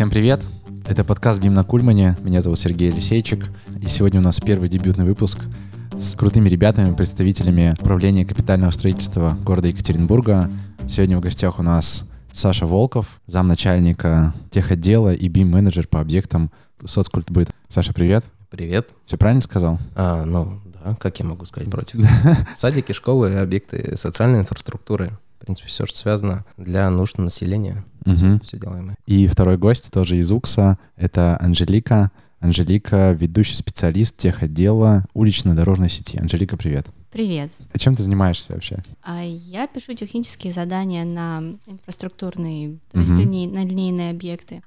Всем привет! Это подкаст «Бим на Кульмане». Меня зовут Сергей Елисейчик. И сегодня у нас первый дебютный выпуск с крутыми ребятами, представителями управления капитального строительства города Екатеринбурга. Сегодня в гостях у нас Саша Волков, замначальника техотдела и бим-менеджер по объектам соцкультбыт. Саша, привет. Привет. Все правильно сказал? А, ну, да, как я могу сказать против? Садики, школы, объекты социальной инфраструктуры. В принципе, все, что связано для нужд населения. Мгм. Все делаем мы. И второй гость тоже из УКСа. Это Анжелика. Анжелика, ведущий специалист техотдела улично-дорожной сети. Анжелика, привет. Привет. А чем ты занимаешься вообще? А Я пишу технические задания на инфраструктурные, то есть Мгм. линей- на линейные объекты.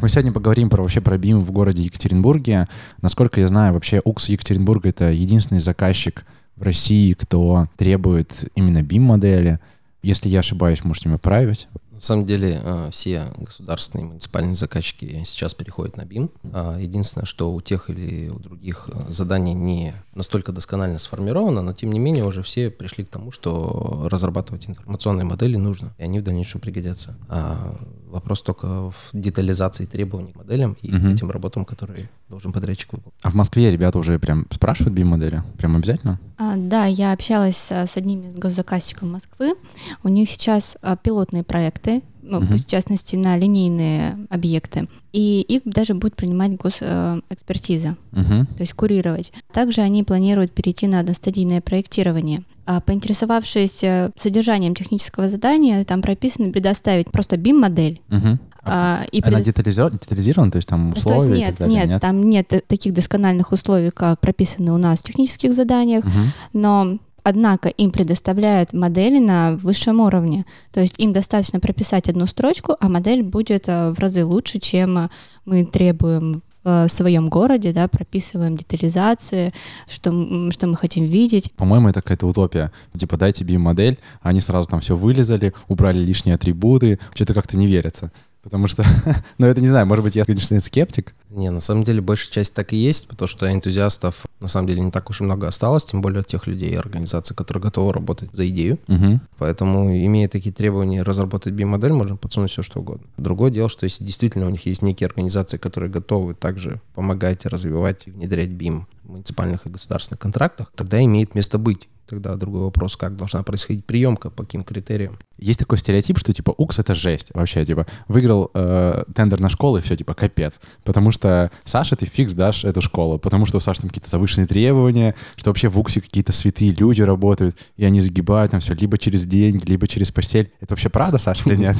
Мы сегодня поговорим про вообще про БИМ в городе Екатеринбурге. Насколько я знаю, вообще УКС Екатеринбурга это единственный заказчик в России, кто требует именно БИМ-модели. Если я ошибаюсь, можете меня поправить. На самом деле, э, все государственные муниципальные заказчики сейчас переходят на БИМ. А, Единственное, что у тех или у других э, задание не настолько досконально сформировано, но тем не менее уже все пришли к тому, что разрабатывать информационные модели нужно, и они в дальнейшем пригодятся. А вопрос только в детализации требований к моделям и Мгм. этим работам, которые должен подрядчик выполнить. А в Москве ребята уже прям спрашивают БИМ-модели? Прям обязательно? А, Да, я общалась а, с одним из госзаказчиков Москвы. У них сейчас а, пилотные проекты, ну, Мгм. в частности, на линейные объекты. И их даже будет принимать госэкспертиза, Угу. то есть курировать. Также они планируют перейти на одностадийное проектирование. А, Поинтересовавшись э, содержанием технического задания, там прописано предоставить просто BIM-модель. Угу. А, и Она предо- детализирована, детализирована, то есть там То есть условия и нет, так далее? нет, там нет э, таких доскональных условий, как прописаны у нас в технических заданиях, Мгм. но однако им предоставляют модели на высшем уровне. То есть им достаточно прописать одну строчку, а модель будет э, в разы лучше, чем э, мы требуем в своем городе, да, прописываем детализации, что, что мы хотим видеть. По-моему, это какая-то утопия. Типа, дайте BIM-модель, они сразу там все вылезали, убрали лишние атрибуты. Что-то как-то не верится. Потому что, ну, это не знаю, может быть, я, конечно, скептик. Не, на самом деле большая часть так и есть, потому что энтузиастов на самом деле не так уж и много осталось, тем более тех людей и организаций, которые готовы работать за идею. Мгм. Поэтому, имея такие требования разработать BIM-модель, можно подсунуть все, что угодно. Другое дело, что если действительно у них есть некие организации, которые готовы также помогать развивать и внедрять BIM в муниципальных и государственных контрактах, тогда имеет место быть. Тогда другой вопрос, как должна происходить приемка, по каким критериям. Есть такой стереотип, что, типа, УКС — это жесть. Вообще, типа, выиграл э, тендер на школу, и все, типа, капец. Потому что Саша, ты фикс дашь эту школу. Потому что у Саши там какие-то завышенные требования, что вообще в УКСе какие-то святые люди работают, и они загибают там все либо через деньги, либо через постель. Это вообще правда, Саша, или нет?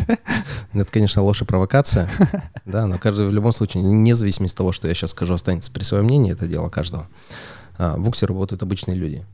Это, конечно, ложь и провокация, да, но каждый в любом случае, вне зависимости от того, что я сейчас скажу, останется при своем мнении, это дело каждого. А, В УКСе работают обычные люди,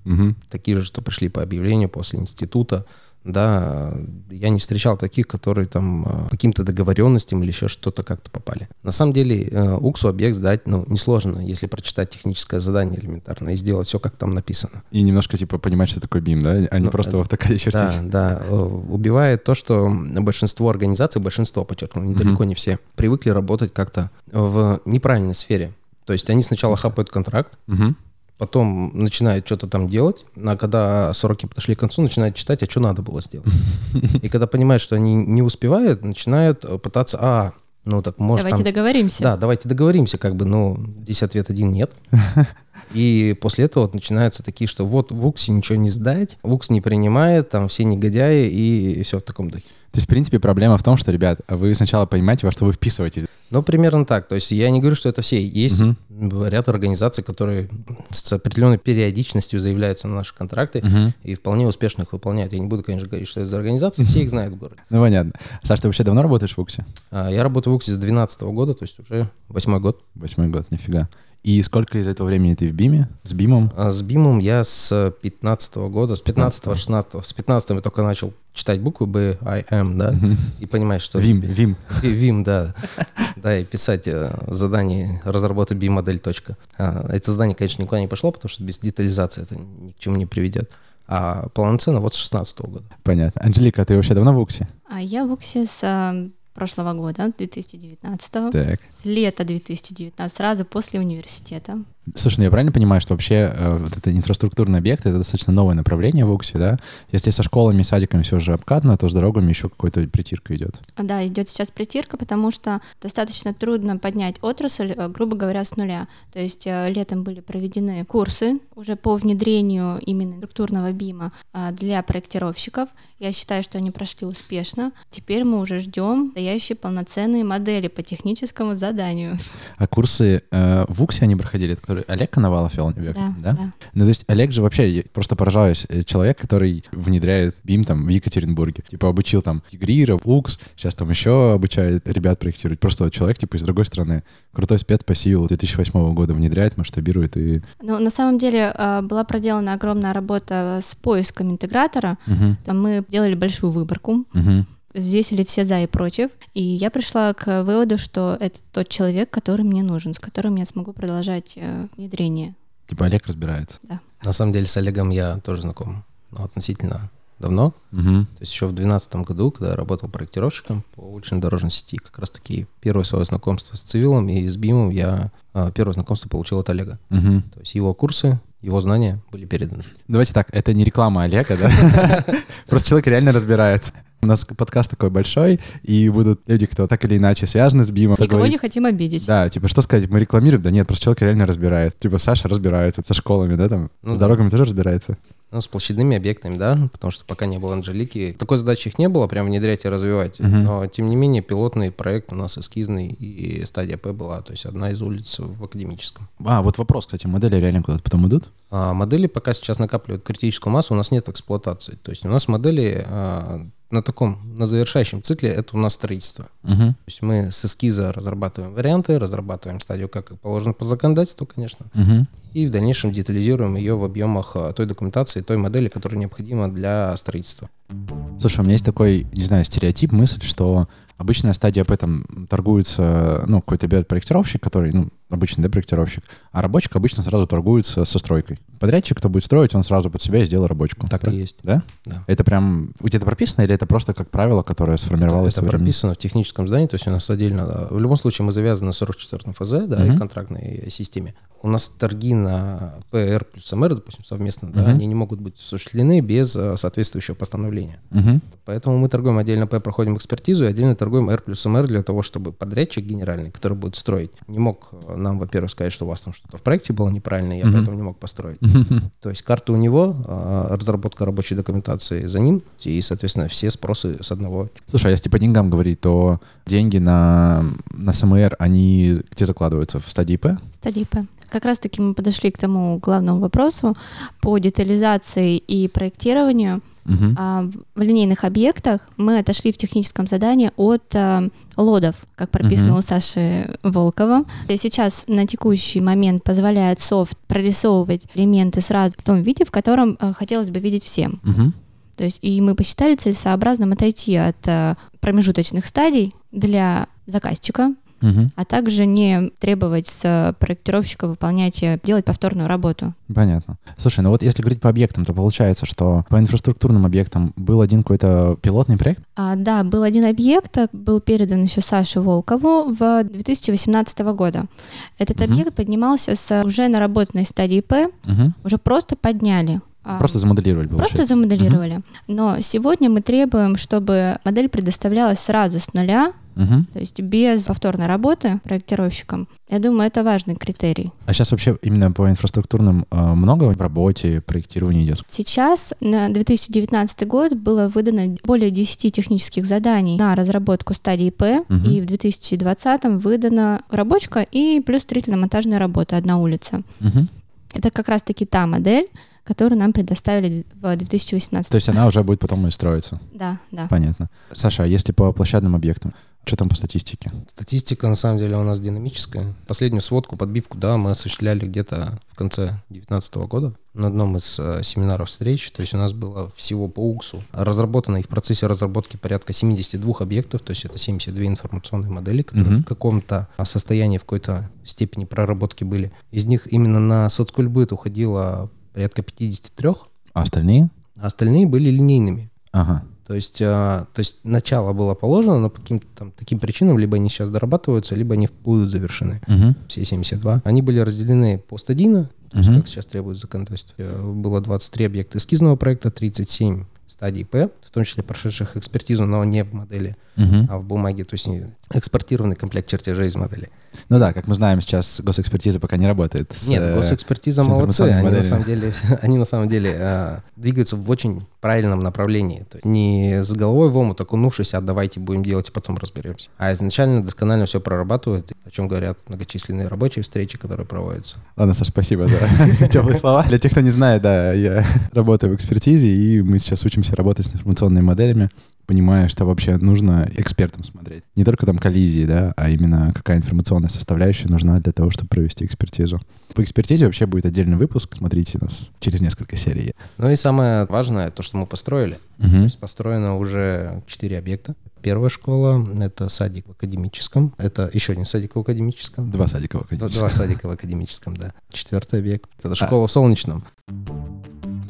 такие же, что пришли по объявлению после института, да, я не встречал таких, которые там а, по каким-то договоренностям или еще что-то как-то попали. На самом деле э, уксу объект сдать, ну, несложно, если прочитать техническое задание элементарно и сделать все, как там написано. И немножко, типа, понимать, что такое BIM, да? А не Ну, просто э, в автокаде чертить. Да, да. Э, Убивает то, что большинство организаций, большинство, подчеркну, далеко не все, привыкли работать как-то в неправильной сфере. То есть они сначала хапают контракт, Мгм. Потом начинают что-то там делать, а когда сроки подошли к концу, начинают читать, а что надо было сделать. И когда понимают, что они не успевают, начинают э, пытаться, а, ну так может Давайте там... договоримся. Да, давайте договоримся, как бы, ну, здесь ответ один нет. И после этого вот начинаются такие, что вот в УКСе ничего не сдать, УКС не принимает, там все негодяи и все в таком духе. То есть, в принципе, проблема в том, что, ребят, вы сначала понимаете, во что вы вписываетесь. Ну, примерно так. То есть я не говорю, что это все. Есть Мгм. ряд организаций, которые с определенной периодичностью заявляются на наши контракты Мгм. и вполне успешно их выполняют. Я не буду, конечно, говорить, что это за организации, все их знают в городе. Ну, понятно. Саш, ты вообще давно работаешь в УКСе? А, Я работаю в УКСе с 2012 года, то есть уже восьмой год. Восьмой год, нифига. И сколько из этого времени ты в БИМе? С БИМом? А С БИМом я с 15 года, с 15-16, с 15 я только начал читать буквы B, I, M, да, и понимать, что... ВИМ, ВИМ. Ви- Вим, да. Да, и писать э, в задании разработать BIM-модель. точка. А, Это задание, конечно, никуда не пошло, потому что без детализации это ни к чему не приведет. А полноценно вот с 16 года. Понятно. Анжелика, ты вообще давно в УКСе? А я в УКСе с а, прошлого года, 2019 Так. с лета 2019, сразу после университета. Слушай, ну я правильно понимаю, что вообще э, вот это инфраструктурный объект — это достаточно новое направление в УКСе, да? Если со школами, садиками все уже обкатано, то с дорогами еще какой-то притирка идет. Да, идет сейчас притирка, потому что достаточно трудно поднять отрасль, э, грубо говоря, с нуля. То есть э, летом были проведены курсы уже по внедрению именно структурного БИМа а, для проектировщиков. Я считаю, что они прошли успешно. Теперь мы уже ждем стоящие полноценные модели по техническому заданию. А курсы э, в УКСе они проходили, которые Олег Коновалов вел, Да, да? да. Ну, то есть Олег же вообще, я просто поражаюсь, э, человек, который внедряет БИМ там в Екатеринбурге. Типа обучил там Игрира, УКС, сейчас там еще обучает ребят проектировать. Просто человек типа из другой страны. Крутой спец по сил 2008 года внедряет, масштабирует и... Ну, на самом деле э, была проделана огромная работа с поиском интегратора. Мгм, Там мы делали большую выборку, мгм. Взвесили все за и против, и я пришла к выводу, что это тот человек, который мне нужен, с которым я смогу продолжать э, внедрение. Типа Олег разбирается. На самом деле с Олегом я тоже знаком ну, относительно давно. Мгм. То есть еще в 2012 году, когда я работал проектировщиком по уличной дорожной сети, как раз таки первое свое знакомство с цивилом и с БИМом я а, первое знакомство получил от Олега. Мгм. То есть его курсы, его знания были переданы. Давайте так, это не реклама Олега, да? Просто человек реально разбирается. У нас подкаст такой большой, и будут люди, кто так или иначе связаны с БИМом. Никого говорить, не хотим обидеть. Да, типа, что сказать, мы рекламируем? Да нет, просто человек реально разбирает. Типа, Саша разбирается со школами, да, там, Ну с да. дорогами тоже разбирается. Ну, с площадными объектами, да, потому что пока не было Анжелики. Такой задачи их не было, прям внедрять и развивать. Мгм. Но, тем не менее, пилотный проект у нас эскизный, и стадия П была, то есть одна из улиц в академическом. А, вот вопрос, кстати, модели реально куда-то потом идут? А модели пока сейчас накапливают критическую массу, у нас нет эксплуатации. То есть у нас модели а, на таком, на завершающем цикле, это у нас строительство. Угу. То есть мы с эскиза разрабатываем варианты, разрабатываем стадию, как и положено по законодательству, конечно, Угу. и в дальнейшем детализируем ее в объемах а, той документации, той модели, которая необходима для строительства. Слушай, у меня есть такой, не знаю, стереотип, мысль, что обычная стадия об этом торгуется, ну, какой-то берет проектировщик, который, ну, обычный, да, проектировщик, а рабочик обычно сразу торгуется со стройкой. Подрядчик, кто будет строить, он сразу под себя сделал рабочку. Так и есть. Да? Да. Это прям где-то прописано или это просто как правило, которое сформировалось Это, это прописано в техническом здании, то есть у нас отдельно. да. В любом случае мы завязаны на 44 ФЗ, да, Мгм. и контрактной системе. У нас торги на ПР плюс МР, допустим, совместно, да, Мгм. они не могут быть осуществлены без э, соответствующего постановления. Мгм. Поэтому мы торгуем отдельно П, проходим экспертизу, и отдельно торгуем R плюс МР для того, чтобы подрядчик генеральный, который будет строить, не мог э, нам, во-первых, сказать, что у вас там что-то в проекте было неправильно, и я поэтому не мог построить. То есть карта у него, а, разработка рабочей документации за ним, и, соответственно, все спросы с одного Слушай, а если по деньгам говорить, то деньги на, на СМР, они где закладываются? В стадии П? Стадии П. Как раз-таки мы подошли к тому главному вопросу по детализации и проектированию. Мгм. А, в линейных объектах мы отошли в техническом задании от а, LOD ов, как прописано Мгм. у Саши Волкова. И сейчас на текущий момент позволяет софт прорисовывать элементы сразу в том виде, в котором а, хотелось бы видеть всем. Мгм. То есть и мы посчитали целесообразным отойти от а, промежуточных стадий для заказчика, Мгм. а также не требовать с проектировщика выполнять, э, делать повторную работу. Понятно. Слушай, ну вот если говорить по объектам, то получается, что по инфраструктурным объектам был один какой-то пилотный проект? А, да, был один объект, э, был передан еще Саше Волкову в 2018 года. Этот Мгм. объект поднимался с уже наработанной стадии П, Мгм. уже просто подняли. А, Просто замоделировали, получается. Просто замоделировали. Но сегодня мы требуем, чтобы модель предоставлялась сразу с нуля, Мгм. то есть без повторной работы проектировщиком. Я думаю, это важный критерий. А сейчас вообще именно по инфраструктурным э, много в работе, проектировании идет? Сейчас на 2019 год было выдано более 10 технических заданий на разработку стадии П, Мгм. и в 2020 выдана рабочка и плюс строительно-монтажная работа «Одна улица». Мгм. Это как раз-таки та модель, которую нам предоставили в 2018 То есть она уже будет потом и строиться. Да, да. Понятно. Саша, а если по площадным объектам, что там по статистике? Статистика на самом деле у нас динамическая. Последнюю сводку, подбивку, да, мы осуществляли где-то в конце 2019 года на одном из э, семинаров встреч. То есть у нас было всего по УКСу разработано и в процессе разработки порядка 72 объектов, то есть это 72 информационные модели, которые Мгм. в каком-то состоянии, в какой-то степени проработки были. Из них именно на соцкульбыт уходило порядка 53, А остальные? а остальные были линейными. Ага. То есть, а, то есть начало было положено, но по каким-то там таким причинам либо они сейчас дорабатываются, либо они будут завершены. Мгм. Все 72. Они были разделены по стадийно, то есть как сейчас требует закон. То есть э, было 23 объекта эскизного проекта, 37 стадий П, в том числе прошедших экспертизу, но не в модели, Мгм. а в бумаге, то есть экспортированный комплект чертежей из модели. Ну да, как мы знаем, сейчас госэкспертиза пока не работает. с, Нет, э, госэкспертиза с молодцы, они на самом деле, они на самом деле э, двигаются в очень правильном направлении. То есть не с головой в омут, окунувшись, а давайте будем делать и потом разберемся. А изначально досконально все прорабатывают, о чем говорят многочисленные рабочие встречи, которые проводятся. Ладно, Саш, спасибо за, за теплые слова. Для тех, кто не знает, да, я работаю в экспертизе, и мы сейчас учимся работать с информационными моделями, понимая, что вообще нужно экспертам смотреть. Не только там коллизии, да, а именно какая информационная составляющая нужна для того, чтобы провести экспертизу. По экспертизе вообще будет отдельный выпуск, смотрите нас через несколько серий. Ну и самое важное, то, что мы построили. То Мгм. есть построено уже 4 объекта. Первая школа — это садик в академическом. Это еще один садик в академическом. Два садика в академическом. два садика в академическом, да. Четвертый объект — это А. школа в Солнечном.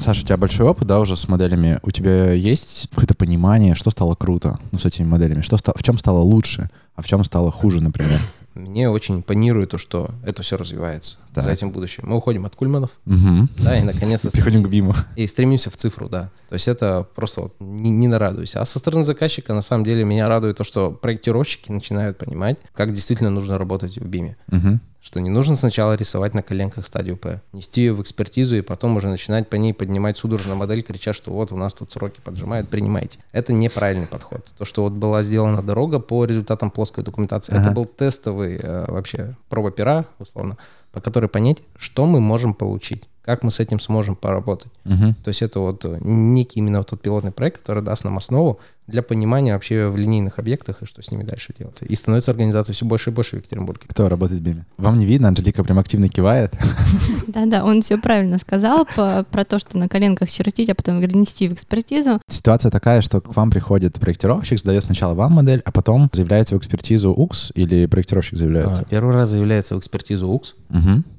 Саша, у тебя большой опыт, да, уже с моделями. У тебя есть какое-то понимание, что стало круто ну, с этими моделями? Что ста- в чем стало лучше, а в чем стало хуже, например? Мне очень импонирует то, что это все развивается Так. за этим будущим. Мы уходим от кульманов, Угу. да, и наконец-то Приходим к Биму. и стремимся в цифру, да. То есть это просто вот не, не нарадуйся. А со стороны заказчика, на самом деле, меня радует то, что проектировщики начинают понимать, как действительно нужно работать в БИМе. Угу. Что не нужно сначала рисовать на коленках стадию П, нести ее в экспертизу и потом уже начинать по ней поднимать судорожно модель, крича, что вот у нас тут сроки поджимают, принимайте. Это неправильный подход. То, что вот была сделана дорога по результатам плоской документации, Ага. это был тестовый э, вообще проба пера, условно, по которой понять, что мы можем получить, как мы с этим сможем поработать. Угу. То есть это вот э, некий именно вот тот пилотный проект, который даст нам основу для понимания вообще в линейных объектах и что с ними дальше делается. И становится организация все больше и больше в Екатеринбурге. Кто работает в Биме? Вам не видно, Анжелика прям активно кивает. Да-да, он все правильно сказал про то, что на коленках чертить, а потом нести в экспертизу. Ситуация такая, что к вам приходит проектировщик, задает сначала вам модель, а потом заявляется в экспертизу УКС или проектировщик заявляется? А, Первый раз заявляется в экспертизу УКС,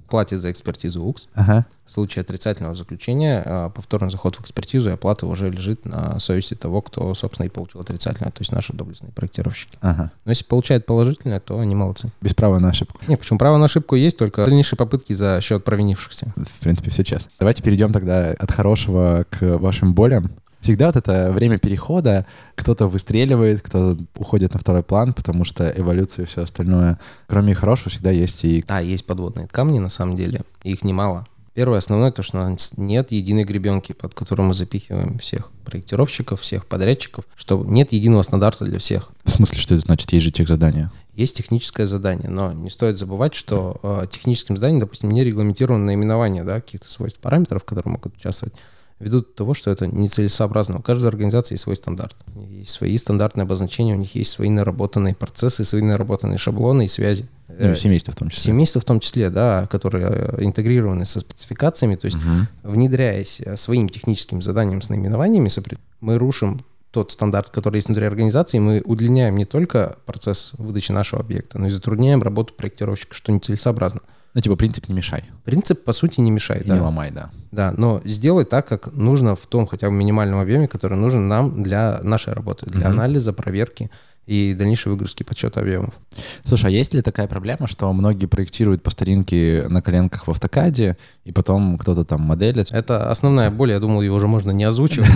платит за экспертизу УКС. Ага. В случае отрицательного заключения а, повторный заход в экспертизу и оплата уже лежит на совести того, кто, собственно, и получил отрицательное, то есть наши доблестные проектировщики. Ага. Но если получает положительное, то они молодцы. Без права на ошибку. Не, почему право на ошибку есть, только дальнейшие попытки за счет провинившихся. В принципе, все честно. Давайте перейдем тогда от хорошего к вашим болям. Всегда вот это время перехода, кто-то выстреливает, кто уходит на второй план, потому что эволюция и все остальное. Кроме хорошего всегда есть и... Да, есть подводные камни, на самом деле, их немало. Первое, основное, то, что у нас нет единой гребенки, под которую мы запихиваем всех проектировщиков, всех подрядчиков, что нет единого стандарта для всех. В смысле, что это значит? Есть же тех задания. Есть техническое задание, но не стоит забывать, что э, техническим заданием, допустим, не регламентировано наименование да, каких-то свойств параметров, которые могут участвовать, ввиду того, что это нецелесообразно. У каждой организации есть свой стандарт. Есть свои стандартные обозначения, у них есть свои наработанные процессы, свои наработанные шаблоны и связи. Ну, семейство в том числе. Семейства в том числе, да, которые э, интегрированы со спецификациями, то есть Мгм. внедряясь э, своим техническим заданием с наименованиями, мы рушим тот стандарт, который есть внутри организации, мы удлиняем не только процесс выдачи нашего объекта, но и затрудняем работу проектировщика, что нецелесообразно. Ну, типа, принцип не мешай. Принцип, по сути, не мешает. И да. не ломай, да. Да, но сделай так, как нужно в том хотя бы минимальном объеме, который нужен нам для нашей работы, для Мгм. анализа, проверки и дальнейшей выгрузки подсчета объемов. Слушай, а есть ли такая проблема, что многие проектируют по старинке на коленках в автокаде, и потом кто-то там моделит? Это основная боль, я думал, ее уже можно не озвучивать.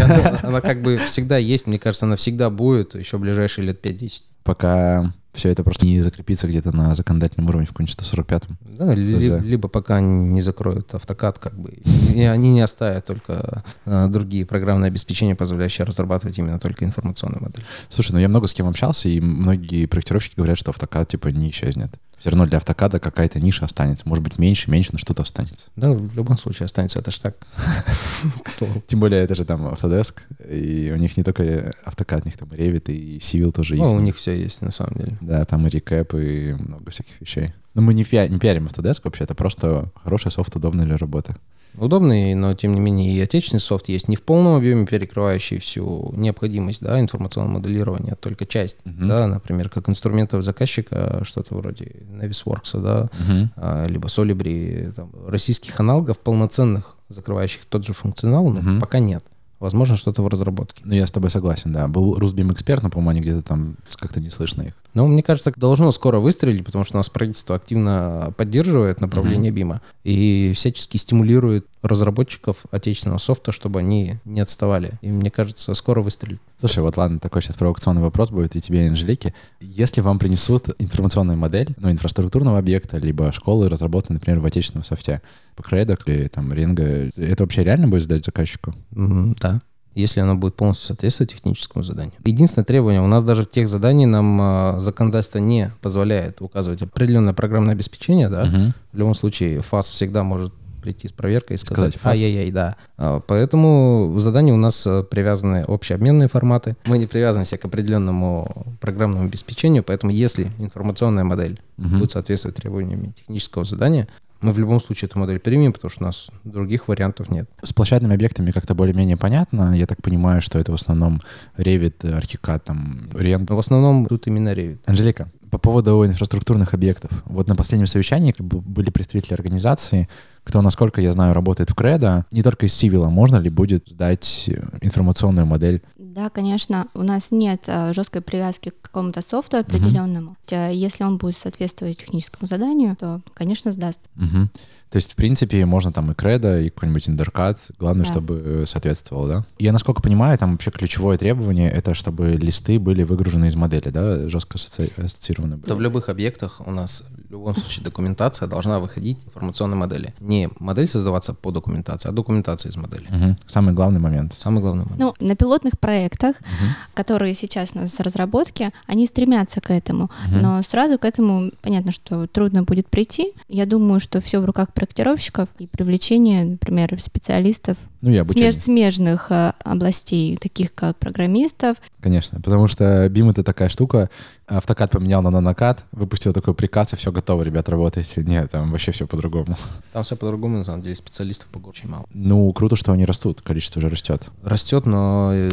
Она, как бы всегда есть, мне кажется, она всегда будет еще ближайшие лет 5-10. Пока все это просто не закрепится где-то на законодательном уровне в каком-нибудь 145-м. Да, ли- либо пока не закроют автокад, как бы, и они не оставят только а, другие программные обеспечения, позволяющие разрабатывать именно только информационную модель. Слушай, ну я много с кем общался, и многие проектировщики говорят, что автокад типа не исчезнет. Все равно для автокада какая-то ниша останется. Может быть, меньше, меньше, но что-то останется. Да, в любом случае останется это ж так. Тем более, это же там Autodesk, и у них не только автокад, у них там Revit, и Civil тоже Ну, есть. у них все есть, на самом деле. Да, там и рекэп, и много всяких вещей. Но мы не пиарим Autodesk вообще, это просто хороший софт, удобный для работы. Удобный, но тем не менее и отечественный софт есть не в полном объеме перекрывающий всю необходимость да, информационного моделирования, только часть. Мгм. Да, например, как инструментов заказчика, что-то вроде Navisworks, да, а, либо Solibri, там, российских аналогов полноценных, закрывающих тот же функционал, но Мгм. пока нет. Возможно, что-то в разработке. Ну, я с тобой согласен, да. Был Русбим эксперт, но, по-моему, они где-то там как-то не слышно их. Ну, мне кажется, должно скоро выстрелить, потому что у нас правительство активно поддерживает направление mm-hmm. БИМа и всячески стимулирует разработчиков отечественного софта, чтобы они не отставали. И мне кажется, скоро выстрелит. Слушай, вот ладно, такой сейчас провокационный вопрос будет и тебе, и Анжелике. Если вам принесут информационную модель, ну, инфраструктурного объекта, либо школы, разработанные, например, в отечественном софте, по Кредок или там Ринго, это вообще реально будет сдать заказчику? Mm-hmm, да если оно будет полностью соответствовать техническому заданию. Единственное требование, у нас даже в тех заданиях нам э, законодательство не позволяет указывать определенное программное обеспечение, да, угу. в любом случае ФАС всегда может прийти с проверкой и сказать, сказать ай-яй-яй, да. А, поэтому в задании у нас э, привязаны общеобменные форматы. Мы не привязываемся к определенному программному обеспечению, поэтому если информационная модель угу. будет соответствовать требованиям технического задания, мы в любом случае эту модель примем, потому что у нас других вариантов нет. С площадными объектами как-то более-менее понятно. Я так понимаю, что это в основном Revit, Archicad, там, Rent. В основном тут именно Revit. Анжелика, по поводу инфраструктурных объектов. Вот на последнем совещании были представители организации, кто, насколько я знаю, работает в Кредо. Не только из Civil, можно ли будет сдать информационную модель да, конечно, у нас нет а, жесткой привязки к какому-то софту определенному. Uh-huh. Если он будет соответствовать техническому заданию, то, конечно, сдаст. Uh-huh. То есть, в принципе, можно там и кредо, и какой-нибудь индеркат. Главное, да. чтобы э, соответствовало, да? Я, насколько понимаю, там вообще ключевое требование — это чтобы листы были выгружены из модели, да? Жестко ассоциированы. Это в любых объектах у нас в любом случае документация должна выходить в информационной модели. Не модель создаваться по документации, а документация из модели. Угу. Самый главный момент. Самый главный момент. Ну, на пилотных проектах, угу. которые сейчас у нас в разработке, они стремятся к этому. Угу. Но сразу к этому понятно, что трудно будет прийти. Я думаю, что все в руках проектировщиков и привлечение, например, специалистов ну, и смеж- смежных э, областей, таких как программистов. Конечно, потому что BIM — это такая штука, автокад поменял на нанокад, выпустил такой приказ, и все готово, ребят, работайте. Нет, там вообще все по-другому. Там все по-другому, на самом деле, специалистов очень мало. Ну, круто, что они растут, количество уже растет. Растет, но э,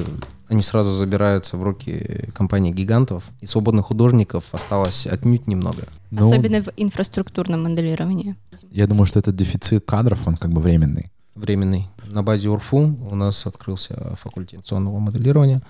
они сразу забираются в руки компаний-гигантов, и свободных художников осталось отнюдь немного. Ну, Особенно в инфраструктурном моделировании. Я думаю, что этот дефицит кадров, он как бы временный. Временный. На базе УРФУ у нас открылся факультет сонного моделирования.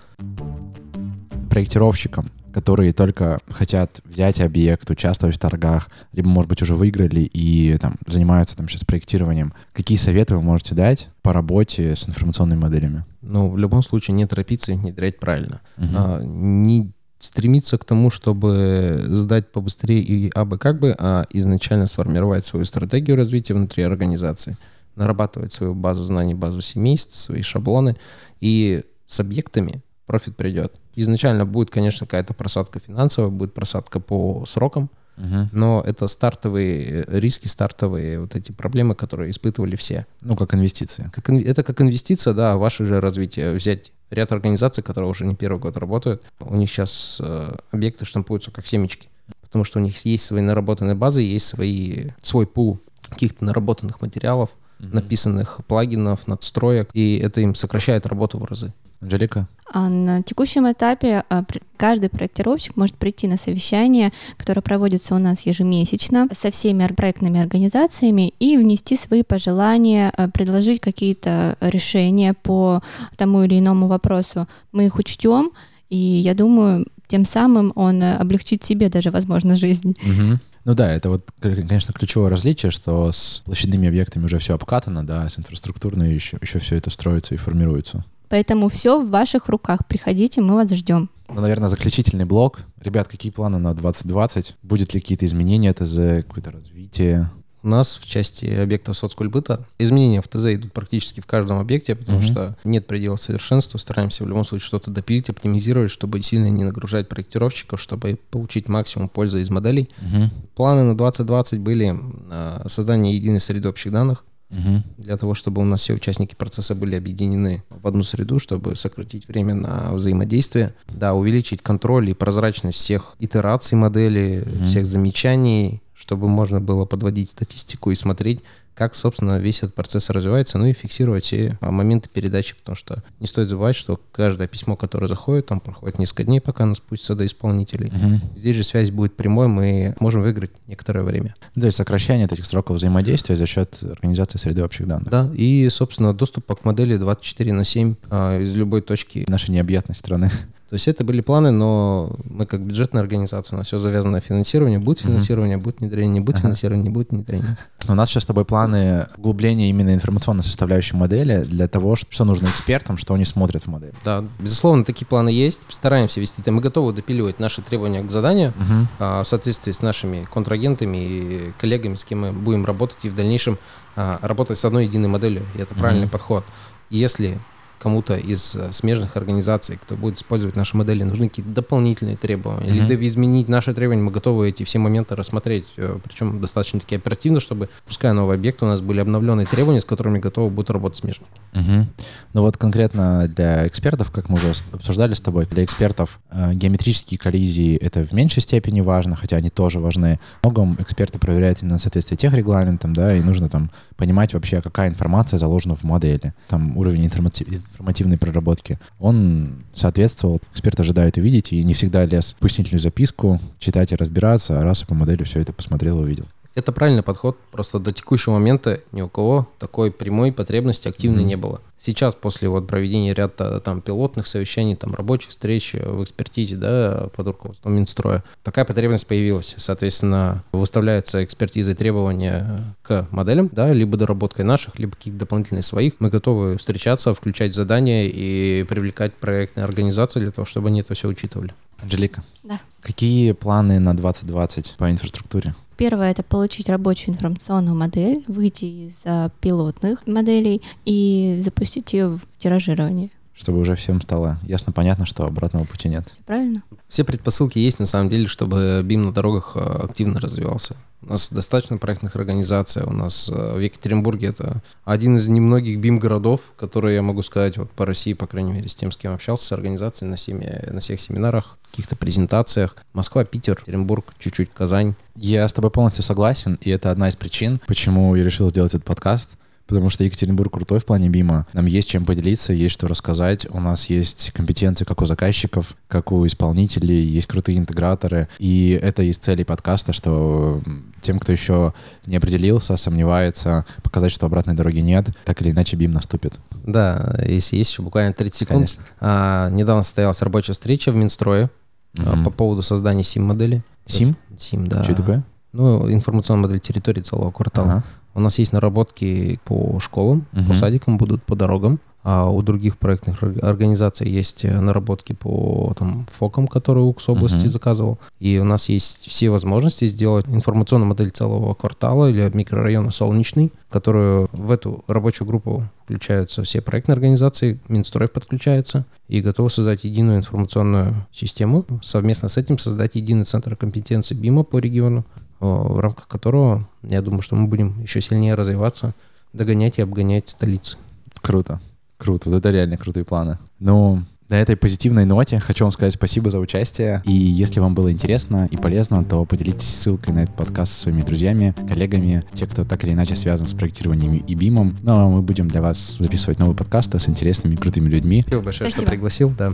Проектировщикам, которые только хотят взять объект, участвовать в торгах, либо, может быть, уже выиграли и там, занимаются там сейчас проектированием, какие советы вы можете дать по работе с информационными моделями? Ну, в любом случае, не торопиться внедрять правильно. Угу. А, не стремиться к тому, чтобы сдать побыстрее и абы как бы, а изначально сформировать свою стратегию развития внутри организации, нарабатывать свою базу знаний, базу семейств, свои шаблоны, и с объектами профит придет. Изначально будет, конечно, какая-то просадка финансовая, будет просадка по срокам, Угу. Но это стартовые риски, стартовые вот эти проблемы, которые испытывали все. Ну, как инвестиция. Как, это как инвестиция, да, ваше же развитие. Взять ряд организаций, которые уже не первый год работают, у них сейчас э, объекты штампуются как семечки, потому что у них есть свои наработанные базы, есть свои, свой пул каких-то наработанных материалов, mm написанных плагинов, надстроек, и это им сокращает работу в разы. Анжелика? А на текущем этапе а, каждый проектировщик может прийти на совещание, которое проводится у нас ежемесячно со всеми проектными организациями и внести свои пожелания, а, предложить какие-то решения по тому или иному вопросу. Мы их учтем, и я думаю, тем самым он облегчит себе даже, возможно, жизнь. Угу. Ну да, это вот, конечно, ключевое различие, что с площадными объектами уже все обкатано, да, с инфраструктурной еще, еще все это строится и формируется. Поэтому все в ваших руках. Приходите, мы вас ждем. Ну, наверное, заключительный блок. Ребят, какие планы на 2020? Будет ли какие-то изменения ТЗ, какое-то развитие? У нас в части объектов соцкульбыта изменения в ТЗ идут практически в каждом объекте, потому mm-hmm. что нет предела совершенства. Стараемся в любом случае что-то допилить, оптимизировать, чтобы сильно не нагружать проектировщиков, чтобы получить максимум пользы из моделей. Mm-hmm. Планы на 2020 были э, создание единой среды общих данных, угу. для того, чтобы у нас все участники процесса были объединены в одну среду, чтобы сократить время на взаимодействие, да, увеличить контроль и прозрачность всех итераций модели, угу. всех замечаний, чтобы можно было подводить статистику и смотреть, как, собственно, весь этот процесс развивается, ну и фиксировать все а, моменты передачи, потому что не стоит забывать, что каждое письмо, которое заходит, там проходит несколько дней, пока оно спустится до исполнителей. Мгм. Здесь же связь будет прямой, мы можем выиграть некоторое время. То есть сокращение этих сроков взаимодействия за счет организации среды общих данных. Да, и, собственно, доступа к модели 24 на 7 а, из любой точки. Наша необъятность страны. То есть это были планы, но мы как бюджетная организация, у нас все завязано на финансирование. Будет финансирование, будет внедрение, не будет Ага. финансирования, не будет внедрения. У нас сейчас с тобой планы углубления именно информационной составляющей модели для того, что нужно экспертам, что они смотрят в модель. Да, безусловно, такие планы есть. Стараемся вести. Мы готовы допиливать наши требования к заданию а, в соответствии с нашими контрагентами и коллегами, с кем мы будем работать, и в дальнейшем а, работать с одной единой моделью. И это правильный подход. Если кому-то из э, смежных организаций, кто будет использовать наши модели, нужны какие-то дополнительные требования, или Мгм. да- изменить наши требования, мы готовы эти все моменты рассмотреть, э, причем достаточно таки оперативно, чтобы, пускай новый объект, у нас были обновленные требования, с которыми готовы будут работать смежники. Мгм. Ну вот конкретно для экспертов, как мы уже обсуждали с тобой, для экспертов э, геометрические коллизии это в меньшей степени важно, хотя они тоже важны. Многом эксперты проверяют именно соответствие тех регламентам, да, и нужно там понимать вообще, какая информация заложена в модели. Там уровень информати- информативной проработки. Он соответствовал, эксперт ожидает увидеть, и не всегда лез пояснительную записку, читать и разбираться, а раз и по модели все это посмотрел и увидел. Это правильный подход, просто до текущего момента ни у кого такой прямой потребности активной Мгм. не было. Сейчас, после вот проведения ряда там пилотных совещаний, там рабочих встреч э, в экспертизе, да, под руководством Минстроя, такая потребность появилась. Соответственно, выставляются экспертизы требования к моделям, да, либо доработкой наших, либо каких-то дополнительных своих. Мы готовы встречаться, включать задания и привлекать проектные организации для того, чтобы они это все учитывали. Анжелика, Да. какие планы на 2020 по инфраструктуре? Первое — это получить рабочую информационную модель, выйти из а, пилотных моделей и запустить ее в тиражирование. Чтобы уже всем стало ясно, понятно, что обратного пути нет. Правильно? Все предпосылки есть на самом деле, чтобы БИМ на дорогах э, активно развивался. У нас достаточно проектных организаций. У нас э, в Екатеринбурге это один из немногих БИМ-городов, которые я могу сказать вот по России, по крайней мере, с тем, с кем общался, с организацией на, всеми, на всех семинарах, каких-то презентациях. Москва, Питер, Екатеринбург, чуть-чуть Казань. Я с тобой полностью согласен, и это одна из причин, почему я решил сделать этот подкаст. Потому что Екатеринбург крутой в плане БИМа. Нам есть чем поделиться, есть что рассказать. У нас есть компетенции как у заказчиков, как у исполнителей, есть крутые интеграторы. И это из целей подкаста, что тем, кто еще не определился, сомневается, показать, что обратной дороги нет, так или иначе БИМ наступит. Да, если есть еще буквально 30 секунд. Конечно. А, недавно состоялась рабочая встреча в Минстрое а, Мгм. по поводу создания СИМ-модели. СИМ? СИМ, да. Что такое? Ну, информационная модель территории целого квартала. Ага. У нас есть наработки по школам, по Мгм. садикам, будут по дорогам. А у других проектных ор- организаций есть э, наработки по там, ФОКам, которые УКС области Мгм. заказывал. И у нас есть все возможности сделать информационную модель целого квартала или микрорайона Солнечный, в которую в эту рабочую группу включаются все проектные организации, Минстрой подключается и готовы создать единую информационную систему. Совместно с этим создать единый центр компетенции БИМа по региону, в рамках которого, я думаю, что мы будем еще сильнее развиваться, догонять и обгонять столицы. Круто. Круто. Вот это реально крутые планы. Ну, на этой позитивной ноте хочу вам сказать спасибо за участие. И если вам было интересно и полезно, то поделитесь ссылкой на этот подкаст со своими друзьями, коллегами, те, кто так или иначе связан с проектированием и БИМом. Ну, а мы будем для вас записывать новые подкасты с интересными и крутыми людьми. Спасибо большое, Спасибо. что пригласил. Да,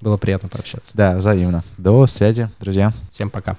было приятно пообщаться. Да, взаимно. До связи, друзья. Всем пока.